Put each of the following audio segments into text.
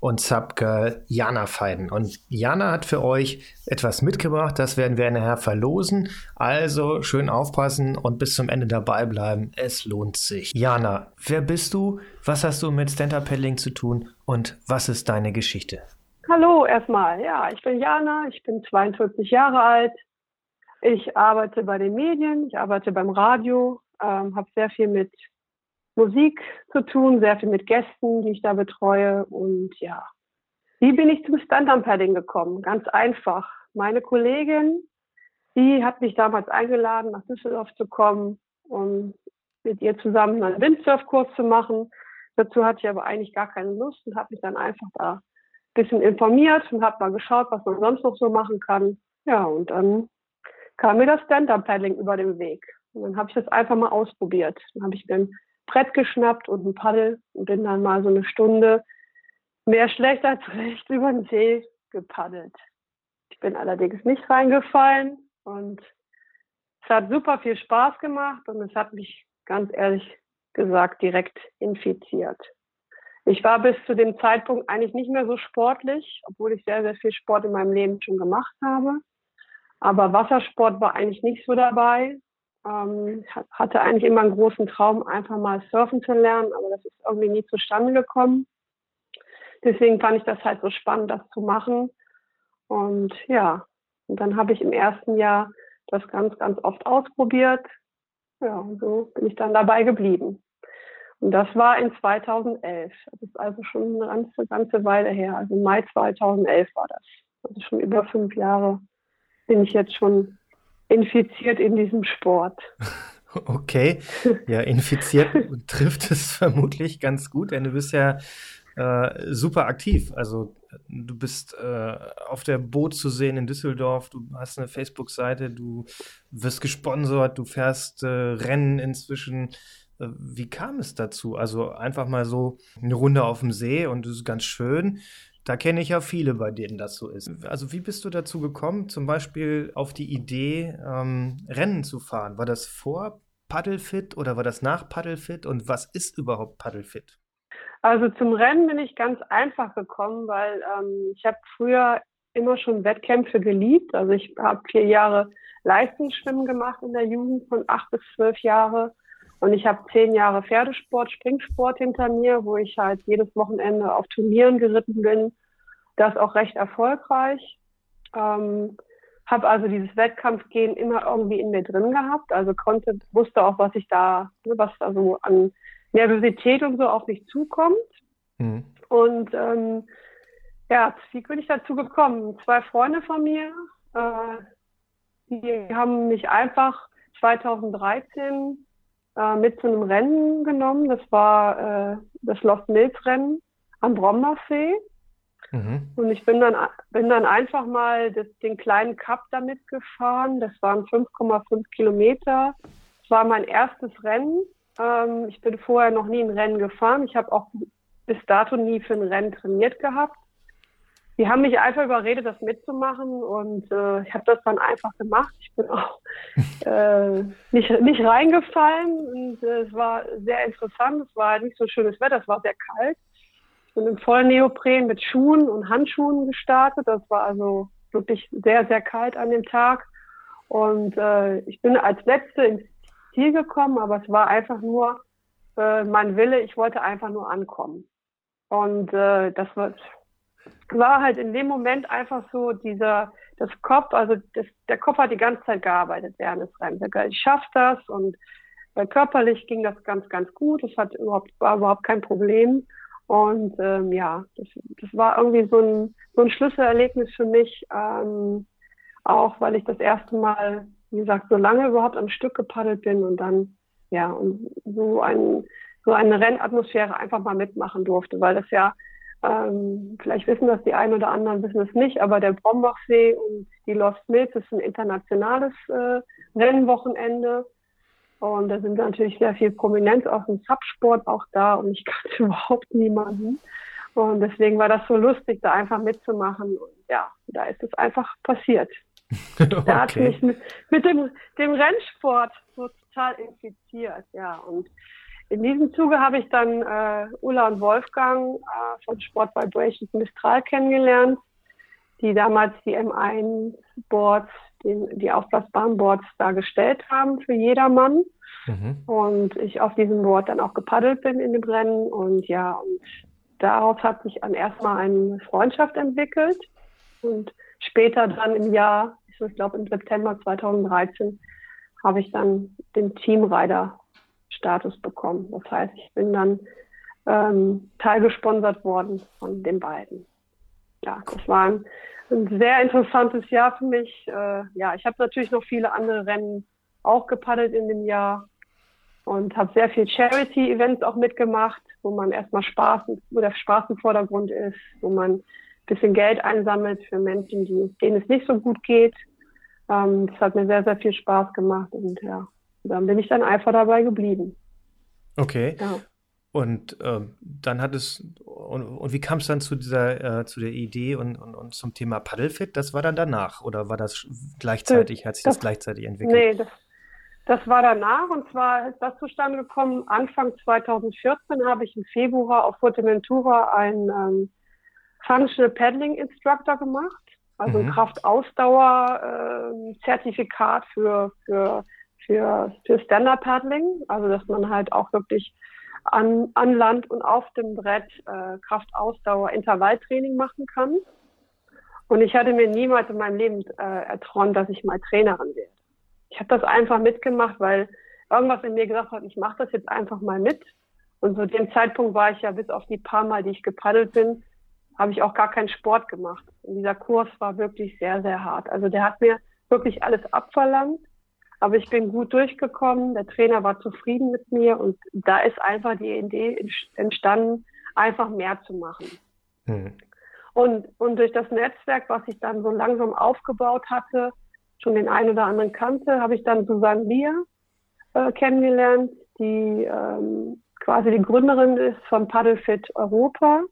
und Subgirl Jana Feiden. Und Jana hat für euch etwas mitgebracht, das werden wir nachher verlosen. Also schön aufpassen und bis zum Ende dabei bleiben. Es lohnt sich. Jana, wer bist du? Was hast du mit Stand-Up Paddling zu tun und was ist deine Geschichte? Hallo erstmal. Ja, ich bin Jana, ich bin 42 Jahre alt. Ich arbeite bei den Medien, ich arbeite beim Radio, ähm, habe sehr viel mit Musik zu tun, sehr viel mit Gästen, die ich da betreue. Und ja, wie bin ich zum Stand-Up-Padding gekommen? Ganz einfach. Meine Kollegin, die hat mich damals eingeladen, nach Düsseldorf zu kommen, um mit ihr zusammen einen Windsurfkurs zu machen. Dazu hatte ich aber eigentlich gar keine Lust und habe mich dann einfach da ein bisschen informiert und habe mal geschaut, was man sonst noch so machen kann. Ja, und dann kam mir das Stand-Up-Paddling über den Weg. Und dann habe ich das einfach mal ausprobiert. Dann habe ich mir Brett geschnappt und ein Paddel und bin dann mal so eine Stunde mehr schlecht als recht über den See gepaddelt. Ich bin allerdings nicht reingefallen und es hat super viel Spaß gemacht und es hat mich ganz ehrlich gesagt direkt infiziert. Ich war bis zu dem Zeitpunkt eigentlich nicht mehr so sportlich, obwohl ich sehr, sehr viel Sport in meinem Leben schon gemacht habe. Aber Wassersport war eigentlich nicht so dabei. Ähm, hatte eigentlich immer einen großen Traum, einfach mal surfen zu lernen, aber das ist irgendwie nie zustande gekommen. Deswegen fand ich das halt so spannend, das zu machen. Und ja, und dann habe ich im ersten Jahr das ganz, ganz oft ausprobiert. Ja, und so bin ich dann dabei geblieben. Und das war in 2011. Das ist also schon eine ganze, ganze Weile her. Also Mai 2011 war das. Also schon über fünf Jahre bin ich jetzt schon infiziert in diesem Sport. Okay, ja, infiziert trifft es vermutlich ganz gut, denn du bist ja äh, super aktiv. Also du bist äh, auf der Boot zu sehen in Düsseldorf, du hast eine Facebook-Seite, du wirst gesponsert, du fährst äh, Rennen inzwischen. Äh, wie kam es dazu? Also einfach mal so eine Runde auf dem See und das ist ganz schön. Da kenne ich ja viele, bei denen das so ist. Also wie bist du dazu gekommen, zum Beispiel auf die Idee, ähm, Rennen zu fahren? War das vor Paddlefit oder war das nach Paddlefit? Und was ist überhaupt Paddlefit? Also zum Rennen bin ich ganz einfach gekommen, weil ähm, ich habe früher immer schon Wettkämpfe geliebt. Also ich habe vier Jahre Leistungsschwimmen gemacht in der Jugend von acht bis zwölf Jahre und ich habe zehn Jahre Pferdesport, Springsport hinter mir, wo ich halt jedes Wochenende auf Turnieren geritten bin. Das auch recht erfolgreich. Ähm, habe also dieses Wettkampfgehen immer irgendwie in mir drin gehabt. Also konnte, wusste auch, was ich da, ne, was da so an Nervosität und so auf mich zukommt. Mhm. Und ähm, ja, wie bin ich dazu gekommen? Zwei Freunde von mir, äh, die haben mich einfach 2013 äh, mit zu einem Rennen genommen. Das war äh, das Lost Mills Rennen am Brombersee. Mhm. Und ich bin dann, bin dann einfach mal das, den kleinen Cup damit gefahren. Das waren 5,5 Kilometer. Das war mein erstes Rennen. Ähm, ich bin vorher noch nie ein Rennen gefahren. Ich habe auch bis dato nie für ein Rennen trainiert gehabt die haben mich einfach überredet, das mitzumachen und äh, ich habe das dann einfach gemacht. Ich bin auch äh, nicht, nicht reingefallen und äh, es war sehr interessant. Es war nicht so schönes Wetter, es war sehr kalt. Ich bin im vollen Neopren mit Schuhen und Handschuhen gestartet. Das war also wirklich sehr, sehr kalt an dem Tag. Und äh, ich bin als Letzte ins Ziel gekommen, aber es war einfach nur äh, mein Wille. Ich wollte einfach nur ankommen. Und äh, das war war halt in dem Moment einfach so dieser, das Kopf, also das, der Kopf hat die ganze Zeit gearbeitet während des Rennens. Ich schaff das und äh, körperlich ging das ganz, ganz gut. Das hat überhaupt, war überhaupt kein Problem. Und ähm, ja, das, das war irgendwie so ein, so ein Schlüsselerlebnis für mich, ähm, auch weil ich das erste Mal, wie gesagt, so lange überhaupt am Stück gepaddelt bin und dann ja und so ein so eine Rennatmosphäre einfach mal mitmachen durfte, weil das ja ähm, vielleicht wissen das die einen oder anderen, wissen es nicht, aber der Brombachsee und die Lost Mills ist ein internationales äh, Rennwochenende. Und da sind natürlich sehr viel Prominenz aus dem Subsport auch da und ich kannte überhaupt niemanden. Und deswegen war das so lustig, da einfach mitzumachen. Und ja, da ist es einfach passiert. okay. Der hat mich mit, mit dem, dem Rennsport so total infiziert, ja. Und in diesem Zuge habe ich dann äh, Ulla und Wolfgang äh, von Sport Vibrations Mistral kennengelernt, die damals die M1-Boards, die aufblasbaren Boards dargestellt haben für jedermann. Mhm. Und ich auf diesem Board dann auch gepaddelt bin in dem Rennen. Und ja, und daraus hat sich dann erstmal eine Freundschaft entwickelt. Und später dann im Jahr, ich glaube im September 2013, habe ich dann den Teamrider-Status bekommen. Das heißt, ich bin dann ähm, teilgesponsert worden von den beiden. Ja, das war ein, ein sehr interessantes Jahr für mich. Äh, ja, ich habe natürlich noch viele andere Rennen auch gepaddelt in dem Jahr und habe sehr viel Charity-Events auch mitgemacht, wo man erstmal Spaß, wo der Spaß im Vordergrund ist, wo man ein bisschen Geld einsammelt für Menschen, die, denen es nicht so gut geht. Ähm, das hat mir sehr, sehr viel Spaß gemacht und ja, dann bin ich dann einfach dabei geblieben. Okay. Ja. Und ähm, dann hat es, und, und wie kam es dann zu dieser, äh, zu der Idee und, und, und, zum Thema Paddlefit? Das war dann danach oder war das gleichzeitig, hat sich das, das gleichzeitig entwickelt? Nee, das, das war danach und zwar ist das zustande gekommen, Anfang 2014 habe ich im Februar auf Fuerteventura ein ähm, Functional Paddling Instructor gemacht, also mhm. ein Kraftausdauer-Zertifikat äh, für, für, für, für Standard Paddling, also dass man halt auch wirklich an, an Land und auf dem Brett äh, Kraftausdauer Intervalltraining machen kann. Und ich hatte mir niemals in meinem Leben äh, erträumt, dass ich mal Trainerin werde. Ich habe das einfach mitgemacht, weil irgendwas in mir gesagt hat, ich mache das jetzt einfach mal mit. Und zu dem Zeitpunkt war ich ja bis auf die paar Mal, die ich gepaddelt bin, habe ich auch gar keinen Sport gemacht. Und dieser Kurs war wirklich sehr, sehr hart. Also der hat mir wirklich alles abverlangt. Aber ich bin gut durchgekommen. Der Trainer war zufrieden mit mir und da ist einfach die Idee entstanden, einfach mehr zu machen. Hm. Und, und durch das Netzwerk, was ich dann so langsam aufgebaut hatte, schon den einen oder anderen kannte, habe ich dann Susanne Lier äh, kennengelernt, die ähm, quasi die Gründerin ist von Paddlefit Europa,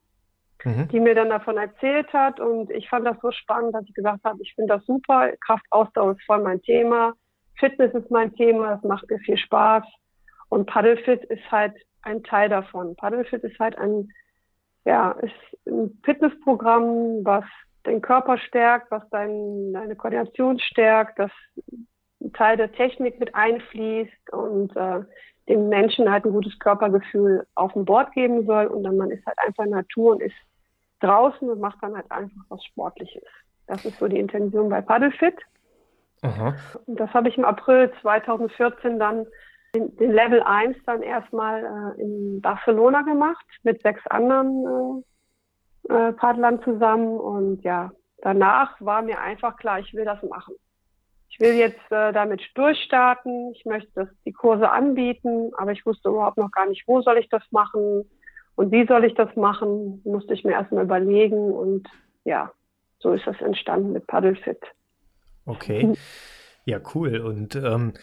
mhm. die mir dann davon erzählt hat. Und ich fand das so spannend, dass ich gesagt habe, ich finde das super. Kraftausdauer ist voll mein Thema. Fitness ist mein Thema, es macht mir viel Spaß. Und Paddlefit ist halt ein Teil davon. Paddlefit ist halt ein, ja, ist ein Fitnessprogramm, was den Körper stärkt, was dein, deine Koordination stärkt, dass ein Teil der Technik mit einfließt und äh, dem Menschen halt ein gutes Körpergefühl auf dem Board geben soll. Und dann man ist halt einfach in Natur und ist draußen und macht dann halt einfach was Sportliches. Das ist so die Intention bei Paddlefit. Aha. Und das habe ich im April 2014 dann den, den Level 1 dann erstmal äh, in Barcelona gemacht mit sechs anderen äh, äh, Paddlern zusammen. Und ja, danach war mir einfach klar, ich will das machen. Ich will jetzt äh, damit durchstarten. Ich möchte das, die Kurse anbieten, aber ich wusste überhaupt noch gar nicht, wo soll ich das machen und wie soll ich das machen, musste ich mir erstmal überlegen. Und ja, so ist das entstanden mit Paddlefit. Okay. Ja, cool. Und ähm,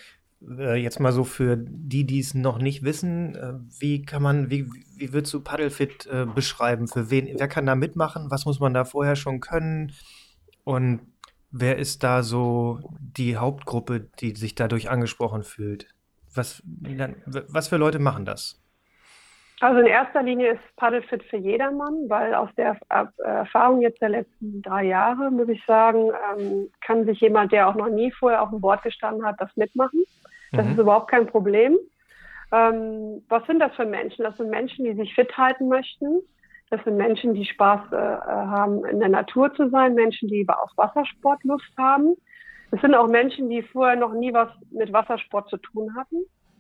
äh, jetzt mal so für die, die es noch nicht wissen, äh, wie kann man, wie, wie würdest du Paddlefit äh, beschreiben? Für wen, wer kann da mitmachen? Was muss man da vorher schon können? Und wer ist da so die Hauptgruppe, die sich dadurch angesprochen fühlt? Was, was für Leute machen das? Also in erster Linie ist Paddlefit für jedermann, weil aus der Erfahrung jetzt der letzten drei Jahre, muss ich sagen, ähm, kann sich jemand, der auch noch nie vorher auf dem Board gestanden hat, das mitmachen. Das mhm. ist überhaupt kein Problem. Ähm, was sind das für Menschen? Das sind Menschen, die sich fit halten möchten. Das sind Menschen, die Spaß äh, haben, in der Natur zu sein, Menschen, die auf Wassersport Lust haben. Es sind auch Menschen, die vorher noch nie was mit Wassersport zu tun hatten.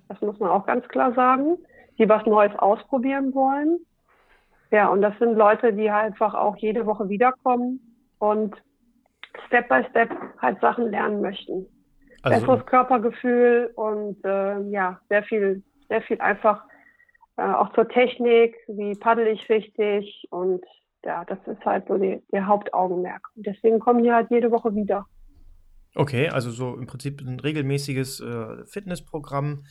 Das muss man auch ganz klar sagen die was Neues ausprobieren wollen. Ja, und das sind Leute, die halt einfach auch jede Woche wiederkommen und Step by Step halt Sachen lernen möchten. Also, Besseres Körpergefühl und äh, ja, sehr viel, sehr viel einfach äh, auch zur Technik, wie paddel ich richtig und ja, das ist halt so die, der Hauptaugenmerk. Und deswegen kommen die halt jede Woche wieder. Okay, also so im Prinzip ein regelmäßiges äh, Fitnessprogramm,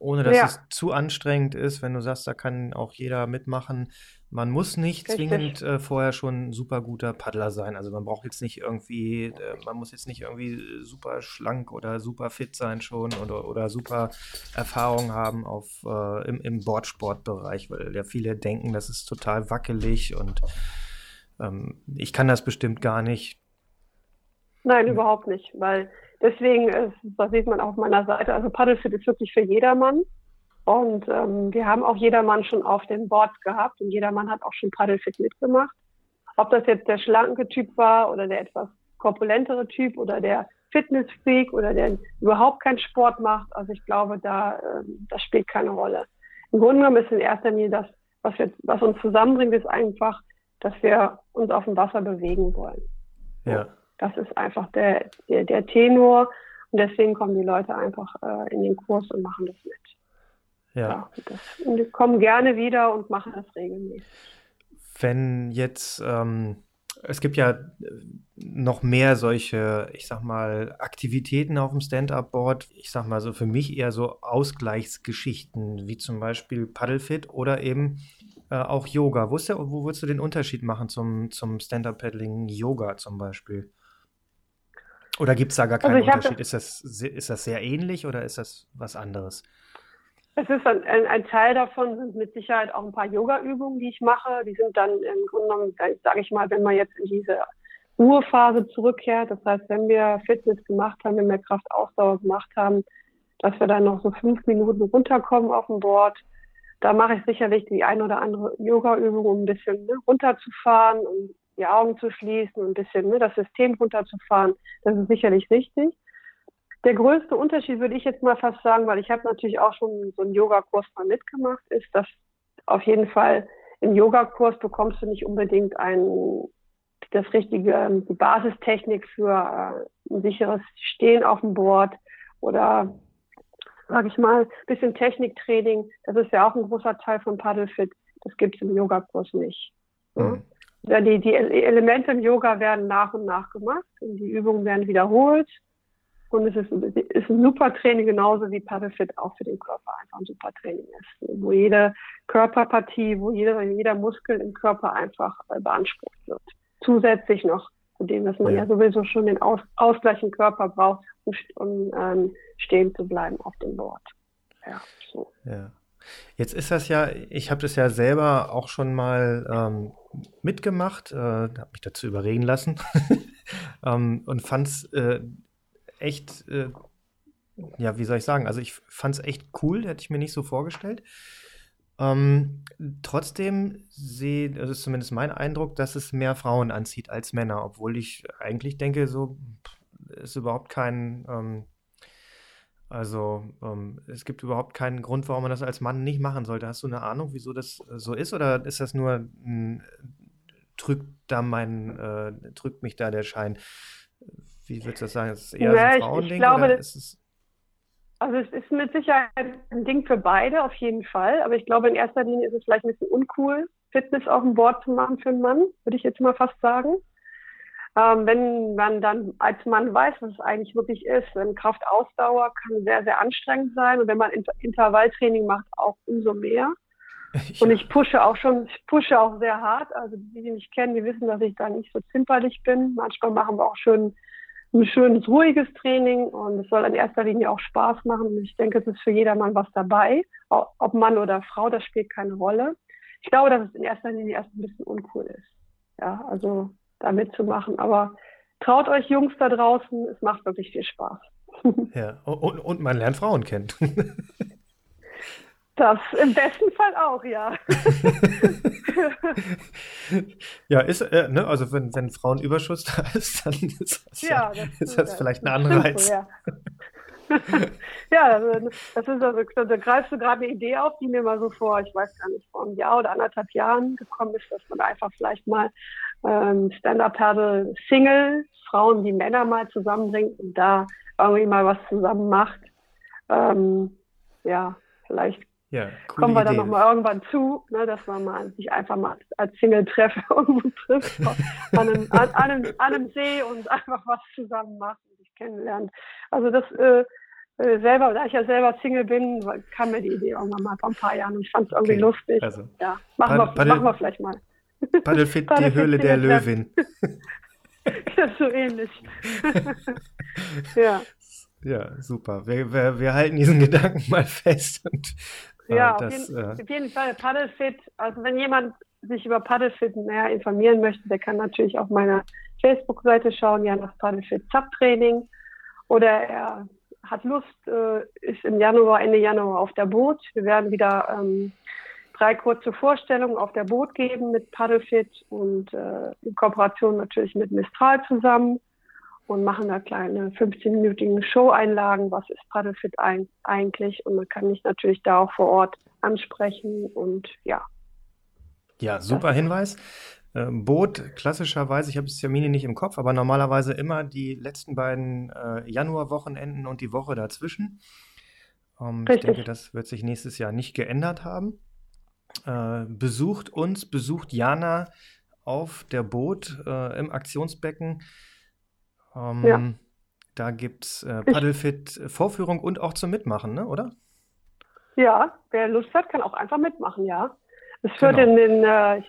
ohne dass ja. es zu anstrengend ist. Wenn du sagst, da kann auch jeder mitmachen. Man muss nicht Richtig. zwingend äh, vorher schon ein super guter Paddler sein. Also man braucht jetzt nicht irgendwie, äh, man muss jetzt nicht irgendwie super schlank oder super fit sein schon oder, oder super Erfahrung haben auf, äh, im, im Boardsportbereich, weil ja viele denken, das ist total wackelig und ähm, ich kann das bestimmt gar nicht. Nein, ja. überhaupt nicht, weil deswegen, ist, das sieht man auf meiner Seite, also Paddlefit ist wirklich für jedermann. Und ähm, wir haben auch jedermann schon auf dem Board gehabt und jedermann hat auch schon Paddlefit mitgemacht. Ob das jetzt der schlanke Typ war oder der etwas korpulentere Typ oder der Fitnessfreak oder der überhaupt keinen Sport macht. Also ich glaube, da äh, das spielt keine Rolle. Im Grunde genommen ist in erster Linie das, was, wir, was uns zusammenbringt, ist einfach, dass wir uns auf dem Wasser bewegen wollen. Ja. Das ist einfach der, der, der Tenor und deswegen kommen die Leute einfach äh, in den Kurs und machen das mit. Ja. ja das, und die kommen gerne wieder und machen das regelmäßig. Wenn jetzt, ähm, es gibt ja noch mehr solche, ich sag mal, Aktivitäten auf dem Stand-Up-Board. Ich sag mal so für mich eher so Ausgleichsgeschichten, wie zum Beispiel Paddlefit oder eben äh, auch Yoga. Wo, ist der, wo würdest du den Unterschied machen zum, zum Stand-Up-Paddling Yoga zum Beispiel? Oder gibt es da gar also keinen also Unterschied? Ist das, ist das sehr ähnlich oder ist das was anderes? Es ist ein, ein, ein, Teil davon, sind mit Sicherheit auch ein paar Yoga-Übungen, die ich mache. Die sind dann im Grunde genommen, sage ich mal, wenn man jetzt in diese Ruhephase zurückkehrt, das heißt, wenn wir Fitness gemacht haben, wenn wir Kraftausdauer gemacht haben, dass wir dann noch so fünf Minuten runterkommen auf dem Board. Da mache ich sicherlich die ein oder andere Yoga-Übung, um ein bisschen ne, runterzufahren und die Augen zu schließen und ein bisschen ne, das System runterzufahren. Das ist sicherlich richtig. Der größte Unterschied würde ich jetzt mal fast sagen, weil ich habe natürlich auch schon so einen Yogakurs mal mitgemacht, ist, dass auf jeden Fall im Yogakurs bekommst du nicht unbedingt ein, das richtige, die Basistechnik für äh, ein sicheres Stehen auf dem Board oder sag ich mal, bisschen Techniktraining. Das ist ja auch ein großer Teil von Paddlefit. Das gibt es im Yogakurs nicht. Mhm. Die, die Elemente im Yoga werden nach und nach gemacht und die Übungen werden wiederholt. Und es ist, ist ein super Training, genauso wie Paddlefit auch für den Körper einfach ein super Training ist. Wo jede Körperpartie, wo jeder, jeder Muskel im Körper einfach äh, beansprucht wird. Zusätzlich noch zu dem, dass man ja, ja sowieso schon den Aus, Ausgleich im Körper braucht, um, um ähm, stehen zu bleiben auf dem Board. Ja, so. Ja. Jetzt ist das ja, ich habe das ja selber auch schon mal ähm, mitgemacht, äh, habe mich dazu überreden lassen ähm, und fand es äh, echt, äh, ja, wie soll ich sagen, also ich fand es echt cool, hätte ich mir nicht so vorgestellt. Ähm, trotzdem sehe, das ist zumindest mein Eindruck, dass es mehr Frauen anzieht als Männer, obwohl ich eigentlich denke, so ist überhaupt kein, ähm, also ähm, es gibt überhaupt keinen Grund, warum man das als Mann nicht machen sollte. Hast du eine Ahnung, wieso das äh, so ist, oder ist das nur ein, drückt da mein, äh, drückt mich da der Schein? Wie würdest du das sagen? Ist es eher ja, ein Frauending? Ich glaube, oder ist es also es ist mit Sicherheit ein Ding für beide, auf jeden Fall. Aber ich glaube, in erster Linie ist es vielleicht ein bisschen uncool, Fitness auf dem Board zu machen für einen Mann, würde ich jetzt mal fast sagen. Ähm, wenn man dann als Mann weiß, was es eigentlich wirklich ist, denn Kraftausdauer kann sehr, sehr anstrengend sein. Und wenn man Inter Intervalltraining macht, auch umso mehr. Ja. Und ich pushe auch schon, ich pushe auch sehr hart. Also die, die mich kennen, die wissen, dass ich da nicht so zimperlich bin. Manchmal machen wir auch schön ein schönes, ruhiges Training und es soll in erster Linie auch Spaß machen. Und ich denke, es ist für jedermann was dabei. Ob Mann oder Frau, das spielt keine Rolle. Ich glaube, dass es in erster Linie erst ein bisschen uncool ist. Ja, also da mitzumachen. Aber traut euch Jungs da draußen, es macht wirklich viel Spaß. Ja, und, und man lernt Frauen kennen. Das im besten Fall auch, ja. ja, ist, äh, ne, also wenn, wenn Frauenüberschuss da ist, dann ist das, ja, das, ist das vielleicht ein Anreiz. Ja. ja, also, das ist also, da greifst du gerade eine Idee auf, die mir mal so vor, ich weiß gar nicht, vor einem Jahr oder anderthalb Jahren gekommen ist, dass man einfach vielleicht mal ähm, Stand-Up-Paddle Single, Frauen wie Männer mal zusammenbringt und da irgendwie mal was zusammen macht. Ähm, ja, vielleicht ja, kommen wir dann nochmal irgendwann zu, ne, dass man mal sich einfach mal als Single-Treffen irgendwo trifft, an einem, an, an, einem, an einem See und einfach was zusammen macht. Und ich kennenlernt. Also das äh, äh, selber, da ich ja selber Single bin, kam mir die Idee irgendwann mal vor ein paar Jahren und ich fand es irgendwie okay. lustig. Also, ja, machen, Paddel, wir, Paddel, machen wir vielleicht mal. Paddelfit, die Höhle der Löwin. ja, so ähnlich. ja. Ja, super. Wir, wir, wir halten diesen Gedanken mal fest. Und, äh, ja, das, auf, jeden, äh, auf jeden Fall. Paddlefit, also wenn jemand sich über Paddlefit mehr informieren möchte, der kann natürlich auf meiner Facebook-Seite schauen, ja, das Paddlefit Subtraining. Oder er hat Lust, äh, ist im Januar, Ende Januar auf der Boot. Wir werden wieder ähm, drei kurze Vorstellungen auf der Boot geben mit Paddlefit und äh, in Kooperation natürlich mit Mistral zusammen und machen da kleine 15-minütigen Show-Einlagen. Was ist Paddlefit ein, eigentlich? Und man kann mich natürlich da auch vor Ort ansprechen und ja. Ja, super Hinweis. Ähm, Boot klassischerweise, ich habe das Termine nicht im Kopf, aber normalerweise immer die letzten beiden äh, Januarwochenenden und die Woche dazwischen. Ähm, ich denke, das wird sich nächstes Jahr nicht geändert haben. Äh, besucht uns, besucht Jana auf der Boot äh, im Aktionsbecken. Ähm, ja. Da gibt es äh, Paddlefit-Vorführung und auch zum Mitmachen, ne? oder? Ja, wer Lust hat, kann auch einfach mitmachen, ja. Es wird genau. in den, äh,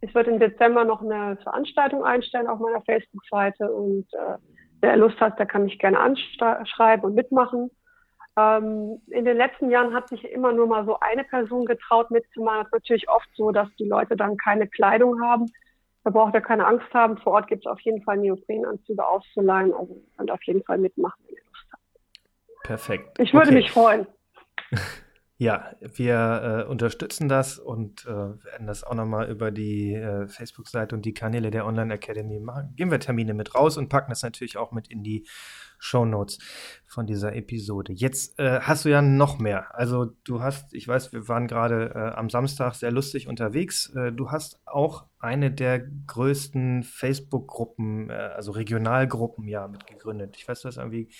ich werde im Dezember noch eine Veranstaltung einstellen auf meiner Facebook-Seite und äh, wer Lust hat, der kann mich gerne anschreiben und mitmachen. Ähm, in den letzten Jahren hat sich immer nur mal so eine Person getraut mitzumachen. Das ist natürlich oft so, dass die Leute dann keine Kleidung haben. Da braucht ihr keine Angst haben. Vor Ort gibt es auf jeden Fall Neoprenanzüge auszuleihen. Also könnt auf jeden Fall mitmachen, wenn ihr Lust habt. Perfekt. Ich würde okay. mich freuen. Ja, wir äh, unterstützen das und äh, werden das auch nochmal über die äh, Facebook-Seite und die Kanäle der Online Academy machen. Geben wir Termine mit raus und packen das natürlich auch mit in die Show Notes von dieser Episode. Jetzt äh, hast du ja noch mehr. Also du hast, ich weiß, wir waren gerade äh, am Samstag sehr lustig unterwegs. Äh, du hast auch eine der größten Facebook-Gruppen, also Regionalgruppen ja mitgegründet. Ich weiß, du hast irgendwie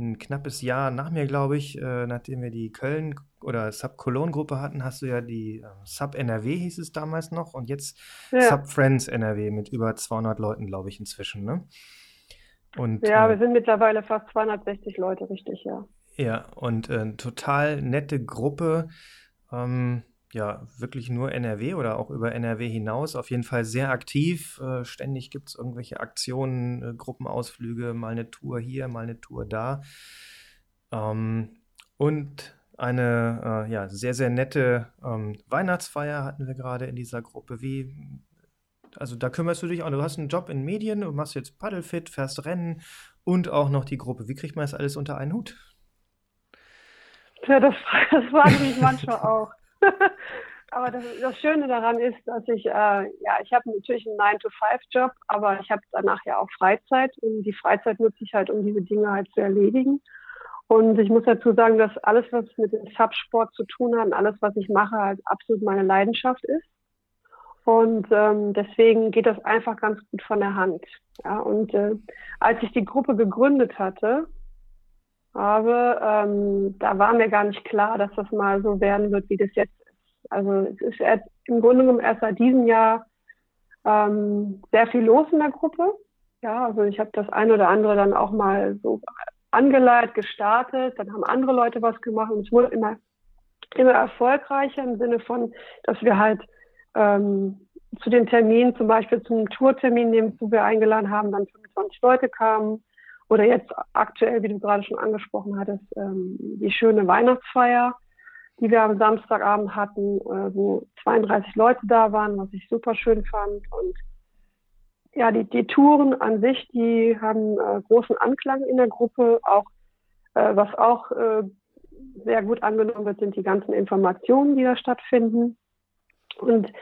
ein knappes Jahr nach mir, glaube ich, äh, nachdem wir die Köln- oder Sub-Cologne-Gruppe hatten, hast du ja die äh, Sub-NRW hieß es damals noch und jetzt ja. Sub-Friends NRW mit über 200 Leuten, glaube ich, inzwischen, ne? Und, ja, äh, wir sind mittlerweile fast 260 Leute, richtig, ja. Ja, und äh, total nette Gruppe. Ähm, ja wirklich nur NRW oder auch über NRW hinaus auf jeden Fall sehr aktiv. Äh, ständig gibt es irgendwelche Aktionen, äh, Gruppenausflüge, mal eine Tour hier, mal eine Tour da. Ähm, und eine äh, ja, sehr, sehr nette ähm, Weihnachtsfeier hatten wir gerade in dieser Gruppe. Wie, also da kümmerst du dich auch. Du hast einen Job in Medien, du machst jetzt Paddlefit, fährst Rennen und auch noch die Gruppe. Wie kriegt man das alles unter einen Hut? Ja, das, das frage ich mich manchmal auch. aber das, das, Schöne daran ist, dass ich, äh, ja, ich habe natürlich einen 9-to-5-Job, aber ich habe danach ja auch Freizeit und die Freizeit nutze ich halt, um diese Dinge halt zu erledigen. Und ich muss dazu sagen, dass alles, was mit dem Subsport zu tun hat und alles, was ich mache, halt absolut meine Leidenschaft ist. Und ähm, deswegen geht das einfach ganz gut von der Hand. Ja, und äh, als ich die Gruppe gegründet hatte, habe, ähm, da war mir gar nicht klar, dass das mal so werden wird, wie das jetzt ist. Also es ist im Grunde genommen erst seit diesem Jahr ähm, sehr viel los in der Gruppe. Ja, also ich habe das ein oder andere dann auch mal so angeleitet, gestartet, dann haben andere Leute was gemacht und es wurde immer, immer erfolgreicher im Sinne von, dass wir halt ähm, zu den Terminen, zum Beispiel zum Tourtermin, den wir eingeladen haben, dann 25 Leute kamen oder jetzt aktuell, wie du gerade schon angesprochen hattest, ähm, die schöne Weihnachtsfeier, die wir am Samstagabend hatten, äh, wo 32 Leute da waren, was ich super schön fand. Und ja, die, die Touren an sich, die haben äh, großen Anklang in der Gruppe. Auch äh, was auch äh, sehr gut angenommen wird, sind die ganzen Informationen, die da stattfinden. Und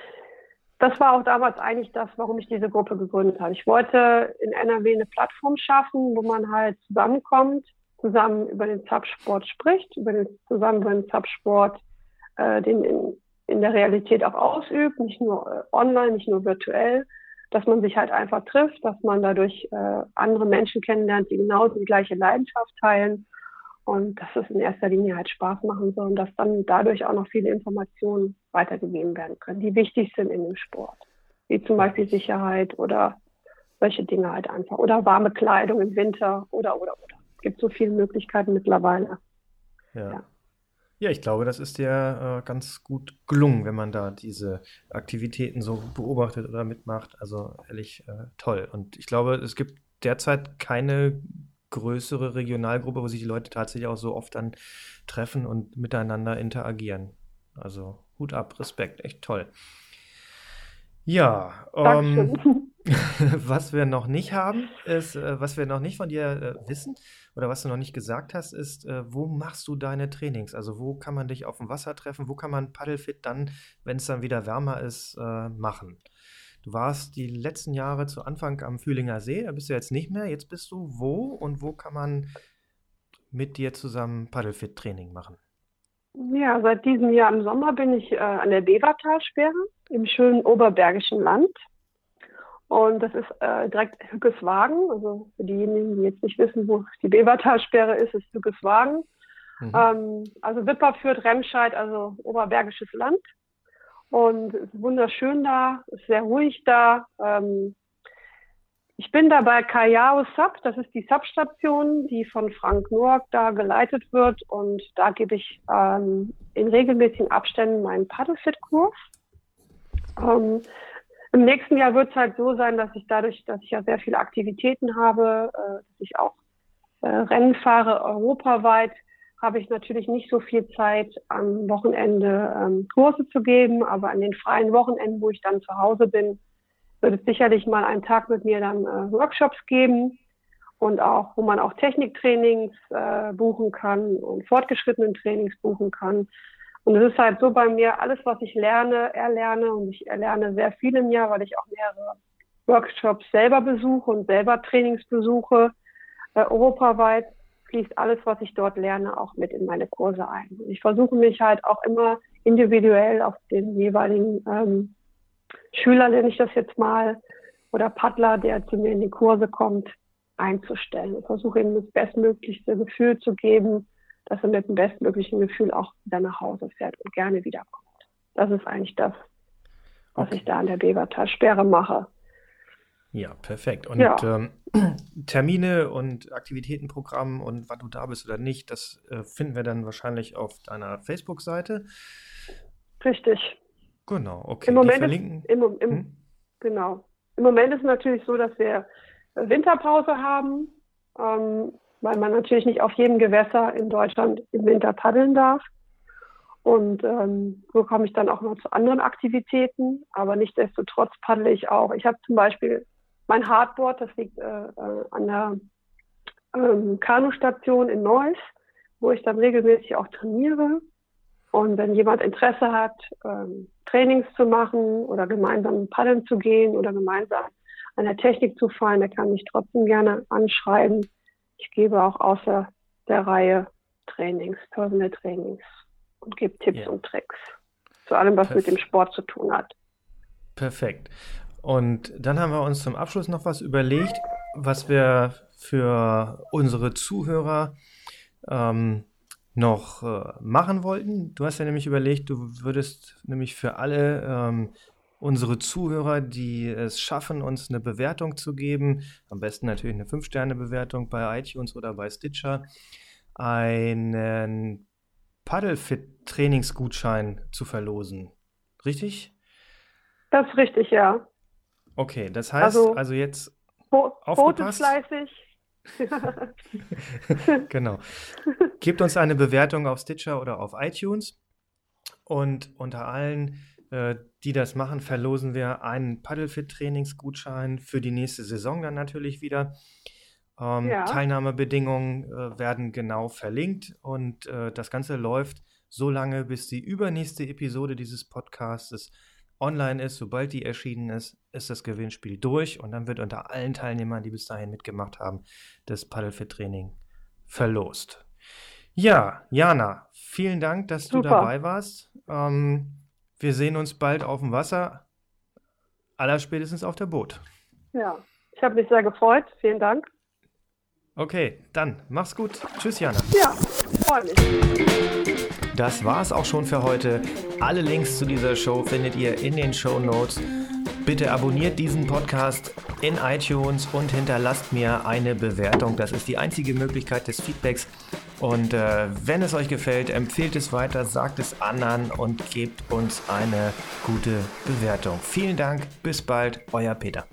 das war auch damals eigentlich das, warum ich diese Gruppe gegründet habe. Ich wollte in NRW eine Plattform schaffen, wo man halt zusammenkommt, zusammen über den Subsport spricht, über den, zusammen über den Subsport äh, den in, in der Realität auch ausübt, nicht nur äh, online, nicht nur virtuell, dass man sich halt einfach trifft, dass man dadurch äh, andere Menschen kennenlernt, die genauso die gleiche Leidenschaft teilen und dass es in erster Linie halt Spaß machen soll und dass dann dadurch auch noch viele Informationen weitergegeben werden können, die wichtig sind in dem Sport. Wie zum Beispiel Sicherheit oder solche Dinge halt einfach. Oder warme Kleidung im Winter oder, oder, oder. Es gibt so viele Möglichkeiten mittlerweile. Ja. ja. ja ich glaube, das ist dir äh, ganz gut gelungen, wenn man da diese Aktivitäten so beobachtet oder mitmacht. Also ehrlich äh, toll. Und ich glaube, es gibt derzeit keine größere Regionalgruppe, wo sich die Leute tatsächlich auch so oft dann treffen und miteinander interagieren. Also Hut ab, Respekt, echt toll. Ja, ähm, was wir noch nicht haben, ist, äh, was wir noch nicht von dir äh, wissen oder was du noch nicht gesagt hast, ist, äh, wo machst du deine Trainings? Also wo kann man dich auf dem Wasser treffen? Wo kann man Paddlefit dann, wenn es dann wieder wärmer ist, äh, machen? Du warst die letzten Jahre zu Anfang am Fühlinger See, da bist du jetzt nicht mehr. Jetzt bist du wo und wo kann man mit dir zusammen Paddlefit-Training machen? Ja, seit diesem Jahr im Sommer bin ich äh, an der Bevertalsperre im schönen Oberbergischen Land. Und das ist äh, direkt Hückeswagen. Also für diejenigen, die jetzt nicht wissen, wo die Bevertalsperre ist, ist Hückeswagen. Mhm. Ähm, also Wipper führt Remscheid, also Oberbergisches Land. Und es ist wunderschön da, ist sehr ruhig da. Ähm, ich bin da bei Kayao Sub, das ist die Substation, die von Frank Noack da geleitet wird. Und da gebe ich ähm, in regelmäßigen Abständen meinen Paddlefit-Kurs. Ähm, Im nächsten Jahr wird es halt so sein, dass ich dadurch, dass ich ja sehr viele Aktivitäten habe, äh, dass ich auch äh, Rennen fahre europaweit, habe ich natürlich nicht so viel Zeit, am Wochenende ähm, Kurse zu geben, aber an den freien Wochenenden, wo ich dann zu Hause bin, wird es sicherlich mal einen Tag mit mir dann äh, Workshops geben und auch, wo man auch Techniktrainings äh, buchen kann und fortgeschrittenen Trainings buchen kann. Und es ist halt so bei mir, alles, was ich lerne, erlerne und ich erlerne sehr viel im Jahr, weil ich auch mehrere Workshops selber besuche und selber Trainings besuche, äh, europaweit fließt alles, was ich dort lerne, auch mit in meine Kurse ein. Und ich versuche mich halt auch immer individuell auf den jeweiligen ähm, Schüler, nenne ich das jetzt mal, oder Paddler, der zu mir in die Kurse kommt, einzustellen. Ich versuche ihm das bestmöglichste Gefühl zu geben, dass er mit dem bestmöglichen Gefühl auch wieder nach Hause fährt und gerne wiederkommt. Das ist eigentlich das, was okay. ich da an der Bevertalsperre mache. Ja, perfekt. Und ja. Ähm, Termine und Aktivitätenprogramm und wann du da bist oder nicht, das äh, finden wir dann wahrscheinlich auf deiner Facebook-Seite. Richtig. Genau, okay. Im Moment. Ist, im, im, hm? Genau. Im Moment ist es natürlich so, dass wir Winterpause haben, ähm, weil man natürlich nicht auf jedem Gewässer in Deutschland im Winter paddeln darf. Und ähm, so komme ich dann auch noch zu anderen Aktivitäten. Aber nichtsdestotrotz paddle ich auch. Ich habe zum Beispiel mein Hardboard, das liegt äh, äh, an der ähm, Kanustation in Neuss, wo ich dann regelmäßig auch trainiere. Und wenn jemand Interesse hat, ähm, Trainings zu machen oder gemeinsam paddeln zu gehen oder gemeinsam an der Technik zu fahren, der kann mich trotzdem gerne anschreiben. Ich gebe auch außer der Reihe Trainings, Personal Trainings und gebe Tipps yeah. und Tricks zu allem, was Perf mit dem Sport zu tun hat. Perfekt. Und dann haben wir uns zum Abschluss noch was überlegt, was wir für unsere Zuhörer ähm, noch äh, machen wollten. Du hast ja nämlich überlegt, du würdest nämlich für alle ähm, unsere Zuhörer, die es schaffen, uns eine Bewertung zu geben, am besten natürlich eine 5-Sterne-Bewertung bei iTunes oder bei Stitcher, einen Paddlefit-Trainingsgutschein zu verlosen. Richtig? Das ist richtig, ja. Okay, das heißt also, also jetzt Bo aufgepasst. fleißig. genau. Gebt uns eine Bewertung auf Stitcher oder auf iTunes. Und unter allen, äh, die das machen, verlosen wir einen Paddlefit-Trainingsgutschein für die nächste Saison dann natürlich wieder. Ähm, ja. Teilnahmebedingungen äh, werden genau verlinkt und äh, das Ganze läuft so lange, bis die übernächste Episode dieses Podcasts online ist, sobald die erschienen ist, ist das Gewinnspiel durch und dann wird unter allen Teilnehmern, die bis dahin mitgemacht haben, das Paddlefit-Training verlost. Ja, Jana, vielen Dank, dass Super. du dabei warst. Ähm, wir sehen uns bald auf dem Wasser, allerspätestens auf der Boot. Ja, ich habe mich sehr gefreut. Vielen Dank. Okay, dann mach's gut. Tschüss, Jana. Ja, freue mich. Das war's auch schon für heute. Alle Links zu dieser Show findet ihr in den Show Notes. Bitte abonniert diesen Podcast in iTunes und hinterlasst mir eine Bewertung. Das ist die einzige Möglichkeit des Feedbacks. Und äh, wenn es euch gefällt, empfehlt es weiter, sagt es anderen und gebt uns eine gute Bewertung. Vielen Dank, bis bald, euer Peter.